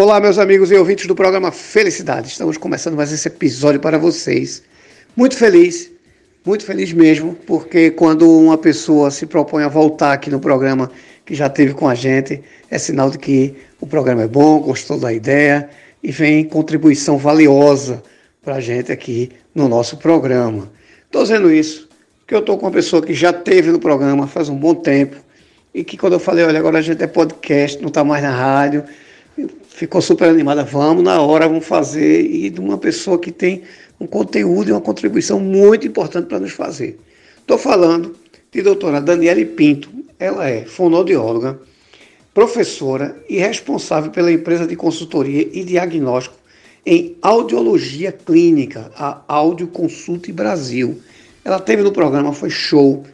Olá, meus amigos e ouvintes do programa Felicidade. Estamos começando mais esse episódio para vocês. Muito feliz, muito feliz mesmo, porque quando uma pessoa se propõe a voltar aqui no programa que já teve com a gente, é sinal de que o programa é bom, gostou da ideia e vem contribuição valiosa para a gente aqui no nosso programa. Estou dizendo isso porque eu estou com uma pessoa que já teve no programa faz um bom tempo e que quando eu falei, olha, agora a gente é podcast, não está mais na rádio, ficou super animada. Vamos na hora, vamos fazer. E de uma pessoa que tem um conteúdo e uma contribuição muito importante para nos fazer. Estou falando de doutora Daniele Pinto. Ela é fonoaudióloga, professora e responsável pela empresa de consultoria e diagnóstico em audiologia clínica, a Audio Consulte Brasil. Ela teve no programa, foi show.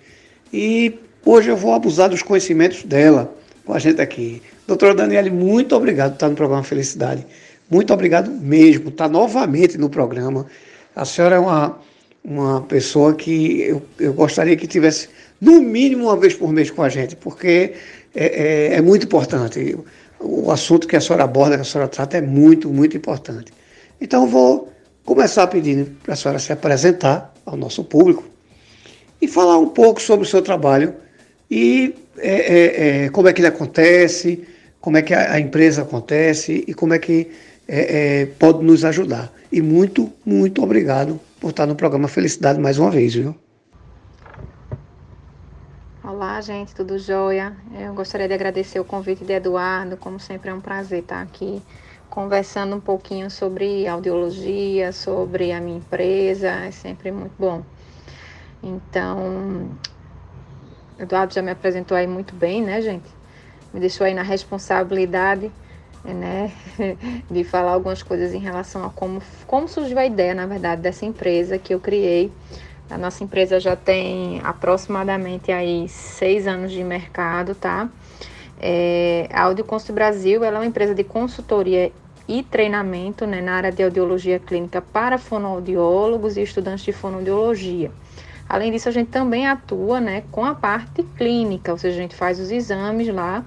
E hoje eu vou abusar dos conhecimentos dela com a gente aqui. Doutora Daniele, muito obrigado por estar no programa Felicidade. Muito obrigado mesmo. Está novamente no programa. A senhora é uma, uma pessoa que eu, eu gostaria que tivesse no mínimo uma vez por mês com a gente, porque é, é, é muito importante. O assunto que a senhora aborda, que a senhora trata, é muito, muito importante. Então, vou começar pedindo para a senhora se apresentar ao nosso público e falar um pouco sobre o seu trabalho e é, é, é, como é que ele acontece, como é que a, a empresa acontece e como é que é, é, pode nos ajudar. E muito, muito obrigado por estar no programa Felicidade mais uma vez, viu? Olá, gente, tudo jóia? Eu gostaria de agradecer o convite de Eduardo, como sempre é um prazer estar aqui conversando um pouquinho sobre audiologia, sobre a minha empresa, é sempre muito bom. Então, Eduardo já me apresentou aí muito bem, né, gente? Me deixou aí na responsabilidade, né, de falar algumas coisas em relação a como, como surgiu a ideia, na verdade, dessa empresa que eu criei. A nossa empresa já tem aproximadamente aí seis anos de mercado, tá? É, a Audioconst Brasil ela é uma empresa de consultoria e treinamento né, na área de audiologia clínica para fonoaudiólogos e estudantes de fonoaudiologia. Além disso, a gente também atua né, com a parte clínica, ou seja, a gente faz os exames lá,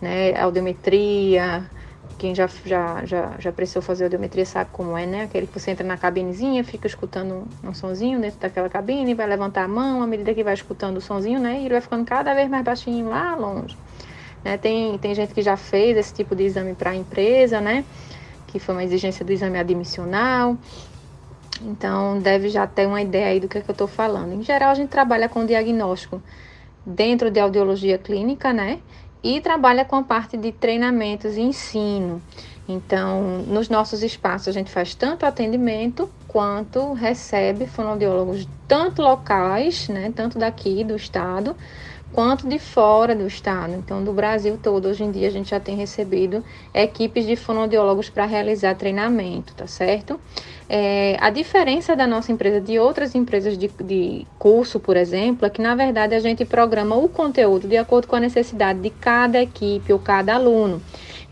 né, audiometria, quem já, já, já, já precisou fazer audiometria sabe como é, né? Aquele que você entra na cabinezinha, fica escutando um, sonzinho dentro daquela cabine, vai levantar a mão à medida que vai escutando o sonzinho, né? E ele vai ficando cada vez mais baixinho lá longe. Né? Tem, tem gente que já fez esse tipo de exame para a empresa, né? Que foi uma exigência do exame admissional. Então, deve já ter uma ideia aí do que, é que eu estou falando. Em geral, a gente trabalha com diagnóstico dentro de audiologia clínica, né? E trabalha com a parte de treinamentos e ensino. Então, nos nossos espaços, a gente faz tanto atendimento quanto recebe fonoaudiólogos, tanto locais, né? Tanto daqui do estado, quanto de fora do estado. Então, do Brasil todo, hoje em dia, a gente já tem recebido equipes de fonoaudiólogos para realizar treinamento, tá certo? É, a diferença da nossa empresa de outras empresas de, de curso, por exemplo, é que, na verdade, a gente programa o conteúdo de acordo com a necessidade de cada equipe ou cada aluno.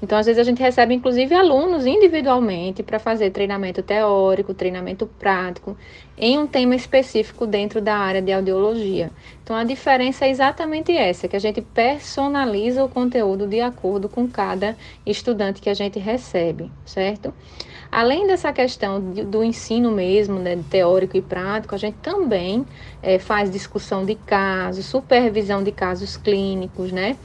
Então, às vezes, a gente recebe, inclusive, alunos individualmente para fazer treinamento teórico, treinamento prático, em um tema específico dentro da área de audiologia. Então, a diferença é exatamente essa, que a gente personaliza o conteúdo de acordo com cada estudante que a gente recebe, certo? Além dessa questão do ensino mesmo, né, teórico e prático, a gente também é, faz discussão de casos, supervisão de casos clínicos, né?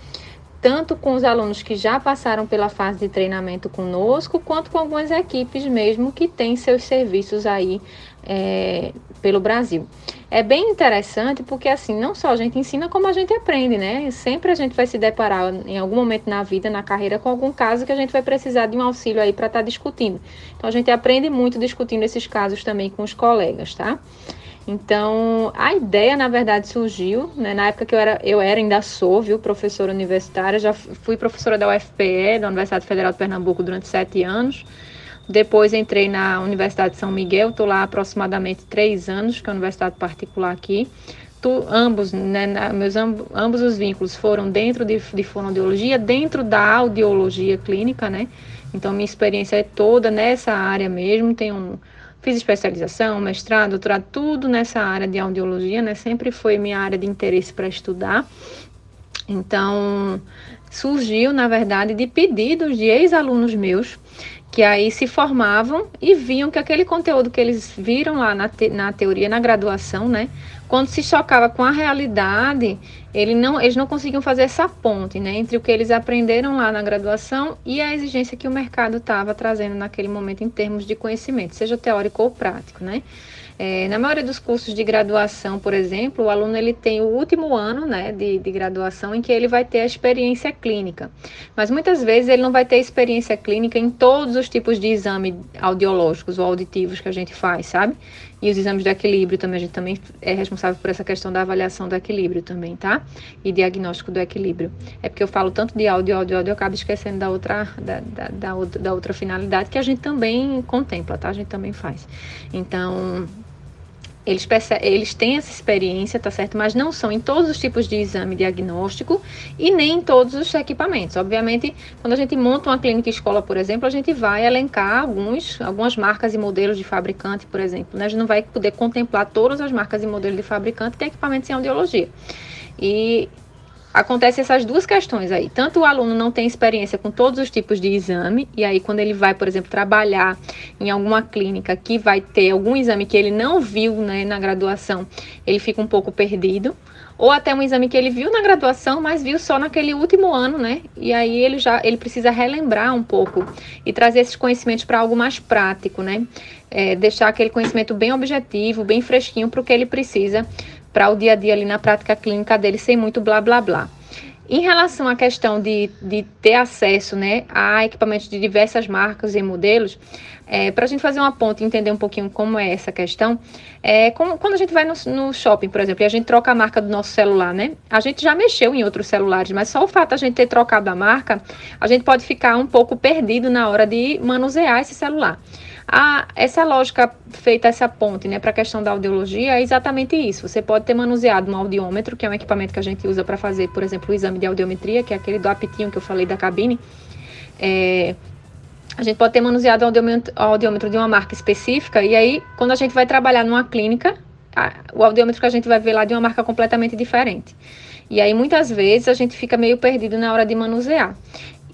Tanto com os alunos que já passaram pela fase de treinamento conosco, quanto com algumas equipes mesmo que têm seus serviços aí é, pelo Brasil. É bem interessante porque assim, não só a gente ensina como a gente aprende, né? Sempre a gente vai se deparar em algum momento na vida, na carreira, com algum caso que a gente vai precisar de um auxílio aí para estar tá discutindo. Então a gente aprende muito discutindo esses casos também com os colegas, tá? Então, a ideia, na verdade, surgiu, né, na época que eu era, eu era, ainda sou, viu, professora universitária, já fui professora da UFPE, da Universidade Federal de Pernambuco, durante sete anos. Depois entrei na Universidade de São Miguel, estou lá aproximadamente três anos, que é uma universidade particular aqui. Tu, ambos, né, meus ambos os vínculos foram dentro de, de fonoaudiologia, dentro da audiologia clínica, né? Então, minha experiência é toda nessa área mesmo, tenho um Fiz especialização, mestrado, doutorado, tudo nessa área de audiologia, né? Sempre foi minha área de interesse para estudar. Então, surgiu, na verdade, de pedidos de ex-alunos meus que aí se formavam e viam que aquele conteúdo que eles viram lá na, te, na teoria, na graduação, né, quando se chocava com a realidade, ele não, eles não conseguiam fazer essa ponte né, entre o que eles aprenderam lá na graduação e a exigência que o mercado estava trazendo naquele momento em termos de conhecimento, seja teórico ou prático. Né? É, na maioria dos cursos de graduação, por exemplo, o aluno ele tem o último ano né, de, de graduação em que ele vai ter a experiência clínica. Mas muitas vezes ele não vai ter experiência clínica em todos os tipos de exame audiológicos ou auditivos que a gente faz, sabe? E os exames de equilíbrio também, a gente também é responsável por essa questão da avaliação do equilíbrio também, tá? E diagnóstico do equilíbrio. É porque eu falo tanto de áudio, áudio, áudio, eu acabo esquecendo da outra, da, da, da, da outra finalidade que a gente também contempla, tá? A gente também faz. Então, eles, eles têm essa experiência, tá certo? Mas não são em todos os tipos de exame diagnóstico e nem em todos os equipamentos. Obviamente, quando a gente monta uma clínica escola, por exemplo, a gente vai elencar alguns, algumas marcas e modelos de fabricante, por exemplo. Né? A gente não vai poder contemplar todas as marcas e modelos de fabricante que equipamentos em audiologia. E acontece essas duas questões aí. Tanto o aluno não tem experiência com todos os tipos de exame, e aí quando ele vai, por exemplo, trabalhar em alguma clínica que vai ter algum exame que ele não viu né, na graduação, ele fica um pouco perdido. Ou até um exame que ele viu na graduação, mas viu só naquele último ano, né? E aí ele já ele precisa relembrar um pouco e trazer esses conhecimentos para algo mais prático, né? É, deixar aquele conhecimento bem objetivo, bem fresquinho para o que ele precisa para o dia a dia ali na prática clínica dele, sem muito blá blá blá. Em relação à questão de, de ter acesso né, a equipamentos de diversas marcas e modelos, é, para a gente fazer uma ponte e entender um pouquinho como é essa questão, é, como, quando a gente vai no, no, shopping, por exemplo, e a gente troca a marca do nosso celular, né? A gente já mexeu em outros celulares, mas só o fato de a gente ter trocado a marca, a gente pode ficar um pouco perdido na hora de manusear esse celular. Essa lógica feita essa ponte né, para a questão da audiologia é exatamente isso. Você pode ter manuseado um audiômetro, que é um equipamento que a gente usa para fazer, por exemplo, o exame de audiometria, que é aquele do apitinho que eu falei da cabine. É, a gente pode ter manuseado o audiômetro, de uma marca específica, e aí, quando a gente vai trabalhar numa clínica, a, o audiômetro que a gente vai ver lá de uma marca completamente diferente. E aí, muitas vezes, a gente fica meio perdido na hora de manusear.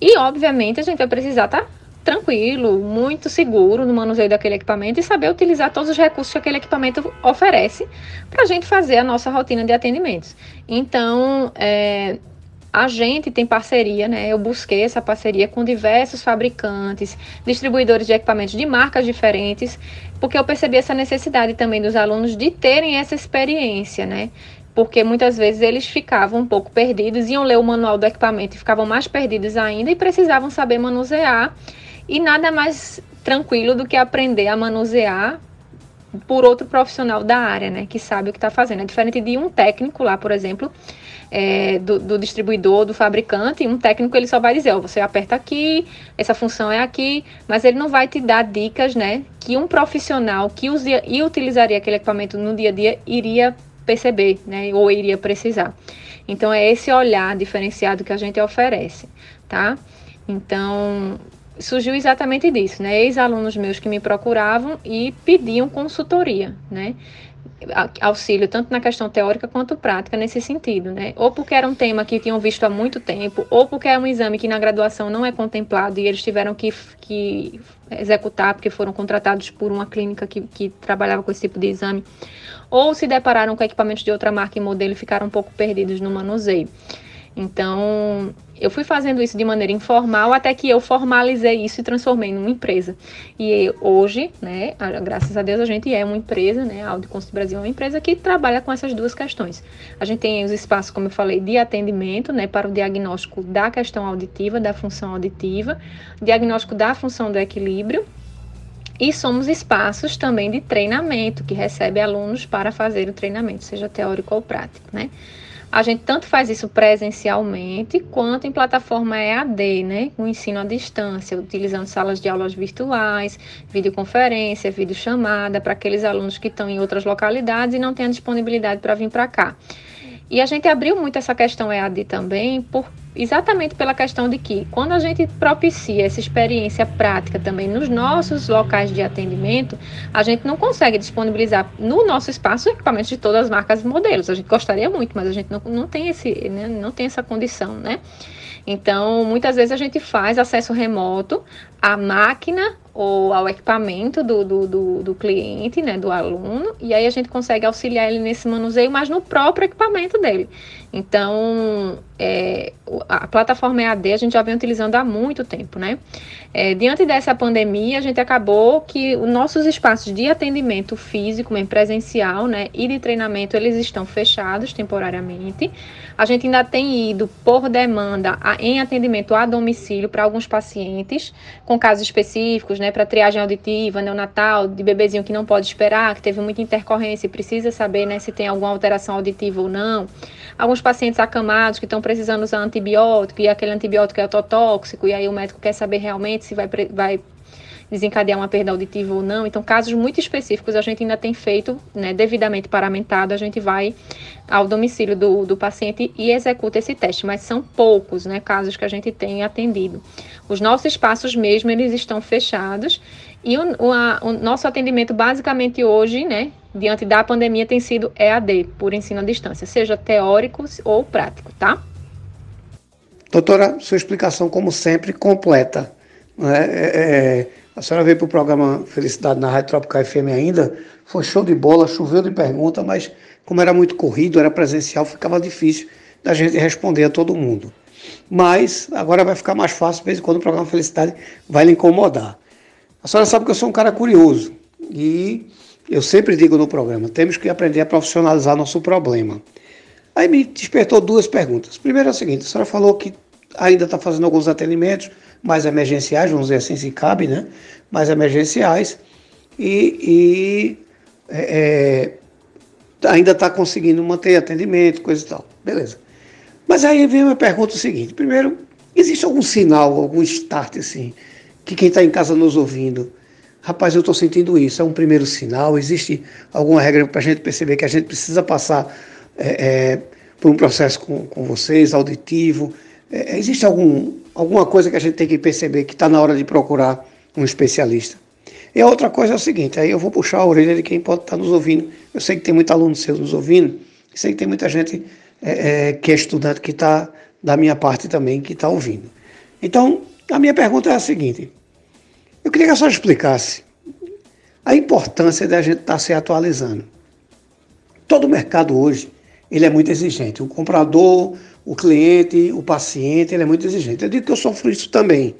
E, obviamente, a gente vai precisar estar tá tranquilo, muito seguro no manuseio daquele equipamento e saber utilizar todos os recursos que aquele equipamento oferece para a gente fazer a nossa rotina de atendimentos. Então, é, a gente tem parceria, né? Eu busquei essa parceria com diversos fabricantes, distribuidores de equipamentos de marcas diferentes, porque eu percebi essa necessidade também dos alunos de terem essa experiência, né? Porque muitas vezes eles ficavam um pouco perdidos, iam ler o manual do equipamento e ficavam mais perdidos ainda e precisavam saber manusear e nada mais tranquilo do que aprender a manusear por outro profissional da área, né, que sabe o que está fazendo. É diferente de um técnico lá, por exemplo, é, do, do, distribuidor, do fabricante, um técnico ele só vai dizer, ó, você aperta aqui, essa função é aqui, mas ele não vai te dar dicas, né, que um profissional que usia, e utilizaria aquele equipamento no dia a dia iria perceber, né, ou iria precisar. Então é esse olhar diferenciado que a gente oferece, tá? Então, surgiu exatamente disso, né? Ex-alunos meus que me procuravam e pediam consultoria, né? Auxílio tanto na questão teórica quanto prática nesse sentido, né? Ou porque era um tema que tinham visto há muito tempo, ou porque é um exame que na graduação não é contemplado e eles tiveram que, que executar porque foram contratados por uma clínica que, que trabalhava com esse tipo de exame, ou se depararam com equipamentos de outra marca e modelo e ficaram um pouco perdidos no manuseio. Então, eu fui fazendo isso de maneira informal até que eu formalizei isso e transformei numa empresa. E hoje, né, graças a Deus, a gente é uma empresa, né, a Audiconst Brasil é uma empresa que trabalha com essas duas questões. A gente tem os espaços, como eu falei, de atendimento, né, para o diagnóstico da questão auditiva, da função auditiva, diagnóstico da função do equilíbrio, e somos espaços também de treinamento, que recebe alunos para fazer o treinamento, seja teórico ou prático, né? A gente tanto faz isso presencialmente quanto em plataforma EAD, né? O ensino à distância, utilizando salas de aulas virtuais, videoconferência, videochamada para aqueles alunos que estão em outras localidades e não têm a disponibilidade para vir para cá. E a gente abriu muito essa questão EAD também por exatamente pela questão de que, quando a gente propicia essa experiência prática também nos nossos locais de atendimento, a gente não consegue disponibilizar no nosso espaço equipamentos de todas as marcas e modelos. A gente gostaria muito, mas a gente não, não, tem, esse, né, não tem essa condição, né? Então, muitas vezes a gente faz acesso remoto à máquina ou ao equipamento do, do, do, do, cliente, né, do aluno, e aí a gente consegue auxiliar ele nesse manuseio, mas no próprio equipamento dele. Então, é, a plataforma EAD a gente já vem utilizando há muito tempo, né? É, diante dessa pandemia, a gente acabou que os nossos espaços de atendimento físico, mesmo presencial, né, e de treinamento, eles estão fechados temporariamente. A gente ainda tem ido por demanda a, em atendimento a domicílio para alguns pacientes com casos específicos, né, para triagem auditiva, neonatal, de bebezinho que não pode esperar, que teve muita intercorrência e precisa saber, né, se tem alguma alteração auditiva ou não. Alguns pacientes acamados que estão precisando usar antibiótico e aquele antibiótico é ototóxico e aí o médico quer saber realmente se vai, vai desencadear uma perda auditiva ou não. Então, casos muito específicos a gente ainda tem feito, né, devidamente paramentado, a gente vai ao domicílio do, do paciente e executa esse teste, mas são poucos, né, casos que a gente tem atendido. Os nossos espaços mesmo, eles estão fechados e o, o, a, o nosso atendimento basicamente hoje, né, diante da pandemia, tem sido EAD, por ensino à distância, seja teórico ou prático, tá? Doutora, sua explicação, como sempre, completa. Né? É, é, a senhora veio para o programa Felicidade na Rádio Tropical FM ainda, foi show de bola, choveu de pergunta, mas como era muito corrido, era presencial, ficava difícil da gente responder a todo mundo. Mas agora vai ficar mais fácil, de vez em quando o programa Felicidade vai lhe incomodar. A senhora sabe que eu sou um cara curioso e eu sempre digo no programa, temos que aprender a profissionalizar nosso problema. Aí me despertou duas perguntas. Primeiro é o seguinte, a senhora falou que ainda está fazendo alguns atendimentos, mais emergenciais, vamos dizer assim, se cabe, né? Mais emergenciais. E, e é, é ainda está conseguindo manter atendimento, coisa e tal. Beleza. Mas aí vem uma pergunta o seguinte: primeiro, existe algum sinal, algum start assim, que quem está em casa nos ouvindo, rapaz, eu estou sentindo isso, é um primeiro sinal? Existe alguma regra para a gente perceber que a gente precisa passar é, é, por um processo com, com vocês, auditivo? É, existe algum, alguma coisa que a gente tem que perceber que está na hora de procurar um especialista. E a outra coisa é o seguinte, aí eu vou puxar a orelha de quem pode estar tá nos ouvindo. Eu sei que tem muito aluno seu nos ouvindo, sei que tem muita gente é, é, que é estudante que está da minha parte também, que está ouvindo. Então, a minha pergunta é a seguinte, eu queria que a senhora explicasse a importância da gente estar tá se atualizando. Todo mercado hoje, ele é muito exigente. O comprador, o cliente, o paciente, ele é muito exigente. Eu digo que eu sofro isso também.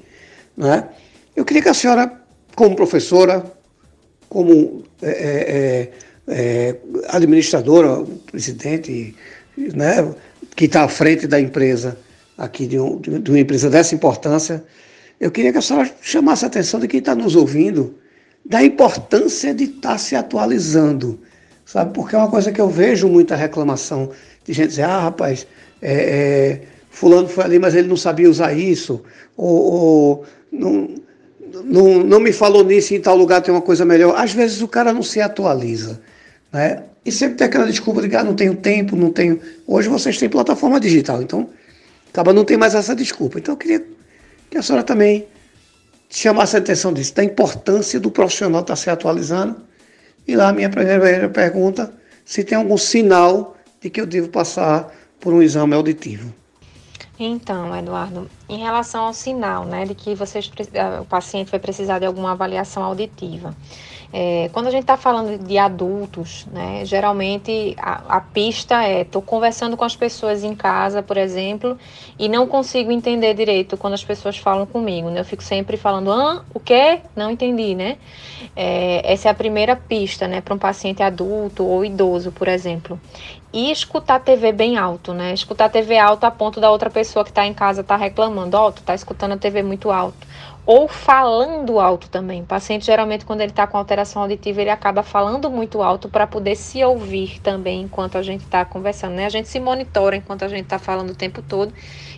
Né? Eu queria que a senhora, como professora, como é, é, é, é administradora, presidente, né, que está à frente da empresa, aqui de, um, de, uma empresa dessa importância, eu queria que a senhora chamasse a atenção de quem está nos ouvindo da importância de estar tá se atualizando, sabe? Porque é uma coisa que eu vejo muita reclamação de gente dizer, ah, rapaz, é, é, fulano foi ali, mas ele não sabia usar isso, ou, ou não, não, não me falou nisso, em tal lugar tem uma coisa melhor. Às vezes o cara não se atualiza, né? E sempre tem aquela desculpa de que ah, não tenho tempo, não tenho. Hoje vocês têm plataforma digital, então acaba não tem mais essa desculpa. Então eu queria que a senhora também chamasse a atenção disso, da importância do profissional estar se atualizando. E lá a minha primeira pergunta, se tem algum sinal de que eu devo passar por um exame auditivo. Então, Eduardo, em relação ao sinal, né, de que vocês, o paciente vai precisar de alguma avaliação auditiva. É, quando a gente está falando de adultos, né, geralmente a, a pista é: estou conversando com as pessoas em casa, por exemplo, e não consigo entender direito quando as pessoas falam comigo. Né? Eu fico sempre falando: ah, o quê? Não entendi, né? É, essa é a primeira pista, né, para um paciente adulto ou idoso, por exemplo. E escutar TV bem alto, né? Escutar TV alto a ponto da outra pessoa que está em casa tá reclamando: ó, oh, tu tá escutando a TV muito alto ou falando alto também. O paciente, geralmente, quando ele está com alteração auditiva, ele acaba falando muito alto para poder se ouvir também enquanto a gente está conversando. Né? A gente se monitora enquanto a gente está falando o tempo todo.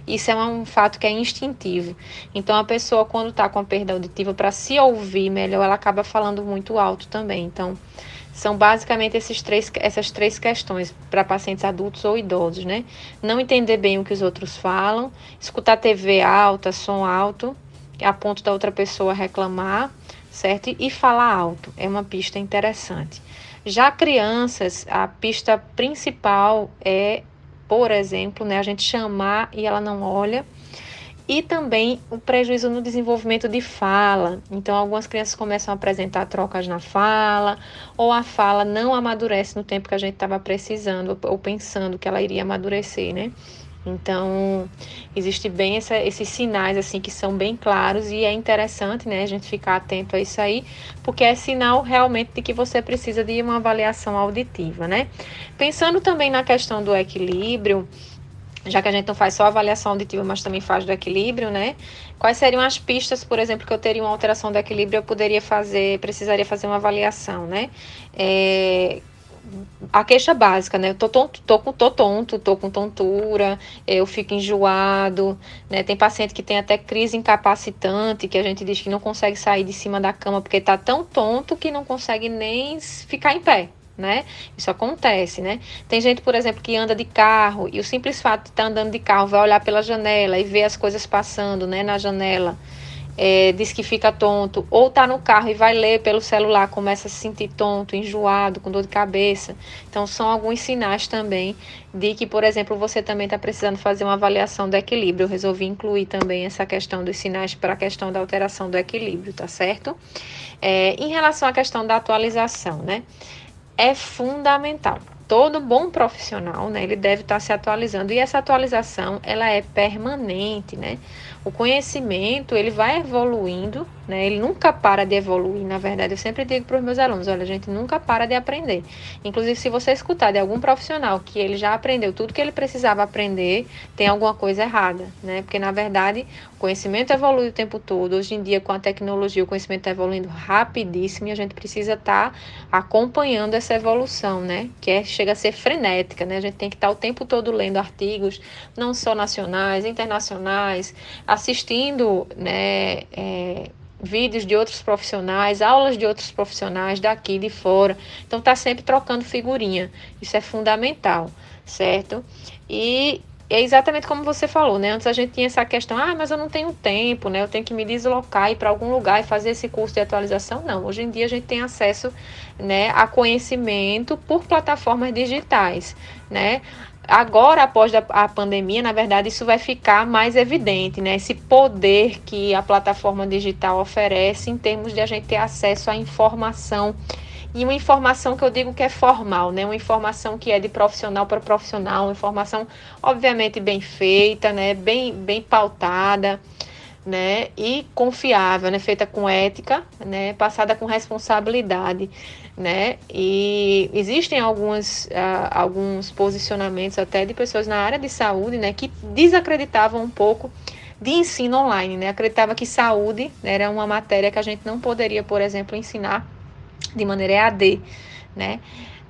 Isso é um fato que é instintivo. Então, a pessoa, quando está com a perda auditiva, para se ouvir melhor, ela acaba falando muito alto também. Então, são basicamente esses três, essas três questões para pacientes adultos ou idosos, né? Não entender bem o que os outros falam, escutar TV alta, som alto a ponto da outra pessoa reclamar, certo? E falar alto. É uma pista interessante. Já crianças, a pista principal é, por exemplo, né, a gente chamar e ela não olha. e também o prejuízo no desenvolvimento de fala. Então, algumas crianças começam a apresentar trocas na fala, ou a fala não amadurece no tempo que a gente estava precisando ou pensando que ela iria amadurecer, né? Então, existe bem essa, esses sinais assim que são bem claros e é interessante, né, a gente ficar atento a isso aí, porque é sinal realmente de que você precisa de uma avaliação auditiva, né? Pensando também na questão do equilíbrio, já que a gente não faz só avaliação auditiva, mas também faz do equilíbrio, né? Quais seriam as pistas, por exemplo, que eu teria uma alteração do equilíbrio, eu poderia fazer, precisaria fazer uma avaliação, né? É, a queixa básica, né? Eu tô tonto, tô, com, tô tonto, tô com tontura, eu fico enjoado, né? Tem paciente que tem até crise incapacitante, que a gente diz que não consegue sair de cima da cama porque tá tão tonto que não consegue nem ficar em pé, né? Isso acontece, né? Tem gente, por exemplo, que anda de carro e o simples fato de estar tá andando de carro vai olhar pela janela e ver as coisas passando, né, na janela é, diz que fica tonto, ou está no carro e vai ler pelo celular, começa a se sentir tonto, enjoado, com dor de cabeça. Então, são alguns sinais também de que, por exemplo, você também está precisando fazer uma avaliação do equilíbrio. Eu resolvi incluir também essa questão dos sinais para a questão da alteração do equilíbrio, tá certo? É, em relação à questão da atualização, né? É fundamental todo bom profissional, né, ele deve estar tá se atualizando e essa atualização ela é permanente, né? O conhecimento, ele vai evoluindo, né? Ele nunca para de evoluir, na verdade. Eu sempre digo para os meus alunos, olha, a gente nunca para de aprender. Inclusive, se você escutar de algum profissional que ele já aprendeu tudo que ele precisava aprender, tem alguma coisa errada, né? Porque, na verdade, o conhecimento evolui o tempo todo. Hoje em dia, com a tecnologia, o conhecimento está evoluindo rapidíssimo e a gente precisa estar tá acompanhando essa evolução, né? Que é, chega a ser frenética, né? A gente tem que estar tá o tempo todo lendo artigos, não só nacionais, internacionais, assistindo né, é, vídeos de outros profissionais, aulas de outros profissionais daqui de fora. Então tá sempre trocando figurinha. Isso é fundamental, certo? E é exatamente como você falou, né? Antes a gente tinha essa questão, ah, mas eu não tenho tempo, né? Eu tenho que me deslocar ir para algum lugar e fazer esse curso de atualização. Não, hoje em dia a gente tem acesso, né, a conhecimento por plataformas digitais, né? Agora, após a pandemia, na verdade, isso vai ficar mais evidente, né? Esse poder que a plataforma digital oferece em termos de a gente ter acesso à informação e uma informação que eu digo que é formal, né? Uma informação que é de profissional para profissional, uma informação obviamente bem feita, né? Bem, bem pautada, né? E confiável, né? Feita com ética, né? Passada com responsabilidade né? E existem algumas, uh, alguns posicionamentos até de pessoas na área de saúde, né, que desacreditavam um pouco de ensino online, né? Acreditava que saúde era uma matéria que a gente não poderia, por exemplo, ensinar de maneira EAD, né?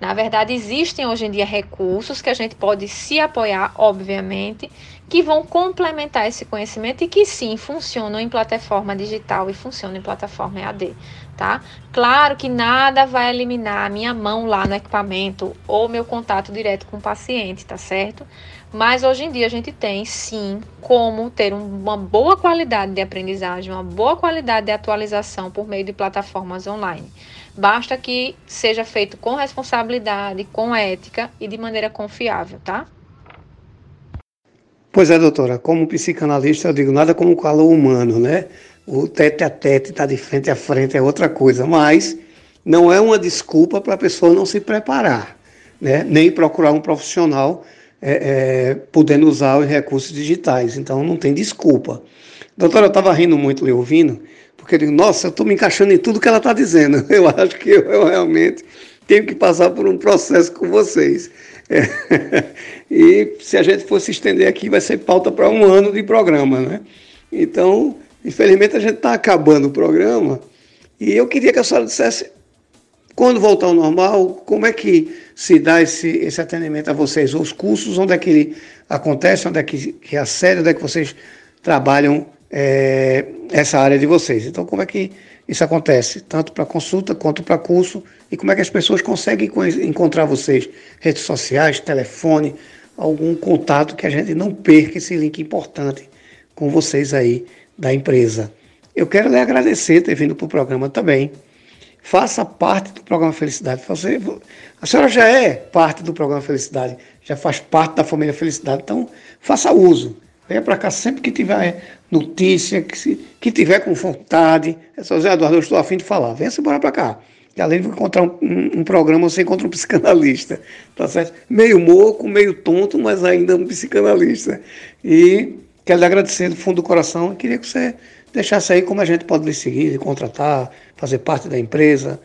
Na verdade, existem hoje em dia recursos que a gente pode se apoiar, obviamente, que vão complementar esse conhecimento e que sim funcionam em plataforma digital e funcionam em plataforma EAD, tá? Claro que nada vai eliminar a minha mão lá no equipamento ou meu contato direto com o paciente, tá certo? Mas hoje em dia a gente tem sim como ter uma boa qualidade de aprendizagem, uma boa qualidade de atualização por meio de plataformas online. Basta que seja feito com responsabilidade, com ética e de maneira confiável, tá? Pois é, doutora, como psicanalista eu digo nada como o calor humano, né? O tete a tete, estar tá de frente a frente é outra coisa, mas não é uma desculpa para a pessoa não se preparar, né? Nem procurar um profissional é, é, podendo usar os recursos digitais. Então não tem desculpa. Doutora, eu estava rindo muito lhe ouvindo, porque eu digo, nossa, eu estou me encaixando em tudo que ela está dizendo. Eu acho que eu, eu realmente tenho que passar por um processo com vocês. É. E se a gente fosse estender aqui, vai ser pauta para um ano de programa, né? Então, infelizmente, a gente está acabando o programa. E eu queria que a senhora dissesse, quando voltar ao normal, como é que se dá esse, esse atendimento a vocês? Os cursos, onde é que ele acontece, onde é que, que é a sede, onde é que vocês trabalham é, essa área de vocês? Então, como é que isso acontece, tanto para consulta quanto para curso, e como é que as pessoas conseguem encontrar vocês? Redes sociais, telefone, algum contato que a gente não perca esse link importante com vocês aí da empresa. Eu quero lhe agradecer ter vindo para o programa também. Faça parte do programa Felicidade. Você, a senhora já é parte do programa Felicidade, já faz parte da família Felicidade, então faça uso. Venha para cá sempre que tiver notícia, que, se, que tiver com vontade. É só Zé Eduardo, eu estou afim de falar. Venha se embora para cá. E além de encontrar um, um, um, programa, você encontra um psicanalista. Tá certo? Meio moco, meio tonto, mas ainda um psicanalista. E quero lhe agradecer do fundo do coração. e queria que você deixasse aí como a gente pode lhe seguir, lhe contratar, fazer parte da empresa,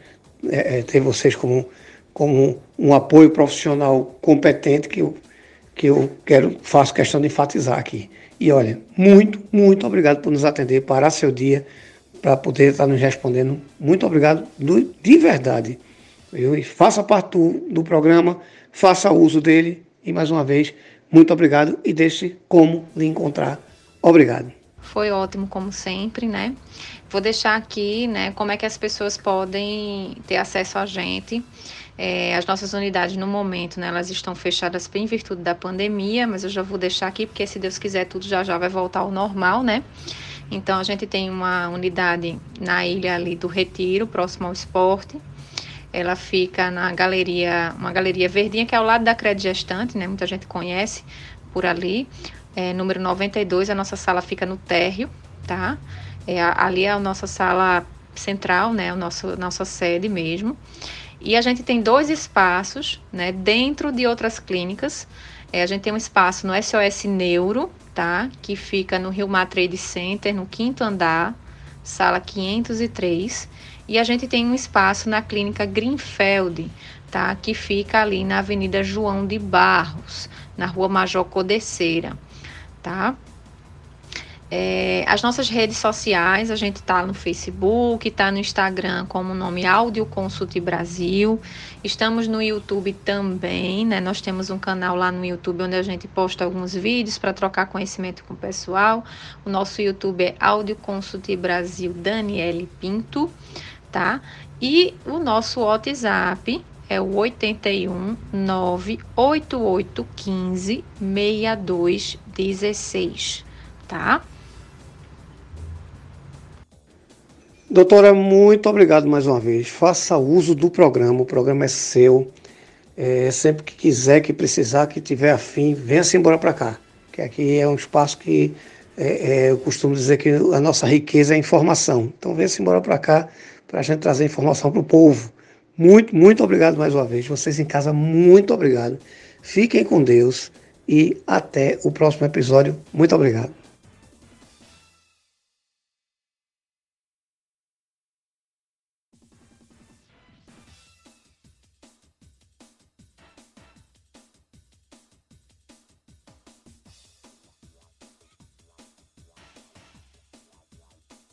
é, é, ter vocês como, como um apoio profissional competente que eu, que eu quero, faço questão de enfatizar aqui. E olha, muito, muito obrigado por nos atender, parar seu dia para poder estar nos respondendo. Muito obrigado do, de verdade. Eu, faça parte do, do programa, faça uso dele e mais uma vez, muito obrigado e deixe como lhe encontrar. Obrigado. Foi ótimo, como sempre, né? Vou deixar aqui, né, como é que as pessoas podem ter acesso a gente. É, as nossas unidades, no momento, né, elas estão fechadas em virtude da pandemia, mas eu já vou deixar aqui, porque se Deus quiser, tudo já já vai voltar ao normal, né? Então, a gente tem uma unidade na ilha ali do Retiro, próximo ao esporte. Ela fica na galeria, uma galeria verdinha, que é ao lado da Crédito Gestante, né? Muita gente conhece por ali. É, número 92, a nossa sala fica no térreo, tá? É, ali é a nossa sala central, né? O nosso, nossa sede mesmo. E a gente tem dois espaços, né? Dentro de outras clínicas. É, a gente tem um espaço no SOS Neuro, tá? Que fica no Rio Mar Trade Center, no quinto andar, sala 503. E a gente tem um espaço na clínica Greenfeld, tá? Que fica ali na Avenida João de Barros, na Rua Major Codeceira, tá? É, as nossas redes sociais, a gente está no Facebook, está no Instagram como o nome Áudio Consult Brasil. Estamos no YouTube também, né? Nós temos um canal lá no YouTube onde a gente posta alguns vídeos para trocar conhecimento com o pessoal. O nosso YouTube é Áudio Consult Brasil Daniele Pinto, tá? E o nosso WhatsApp é o 81 98815 6216, tá? Doutora, muito obrigado mais uma vez. Faça uso do programa, o programa é seu. É, sempre que quiser, que precisar, que tiver afim, venha-se embora para cá. Que aqui é um espaço que é, é, eu costumo dizer que a nossa riqueza é informação. Então venha-se embora para cá para a gente trazer informação para o povo. Muito, muito obrigado mais uma vez. Vocês em casa, muito obrigado. Fiquem com Deus e até o próximo episódio. Muito obrigado.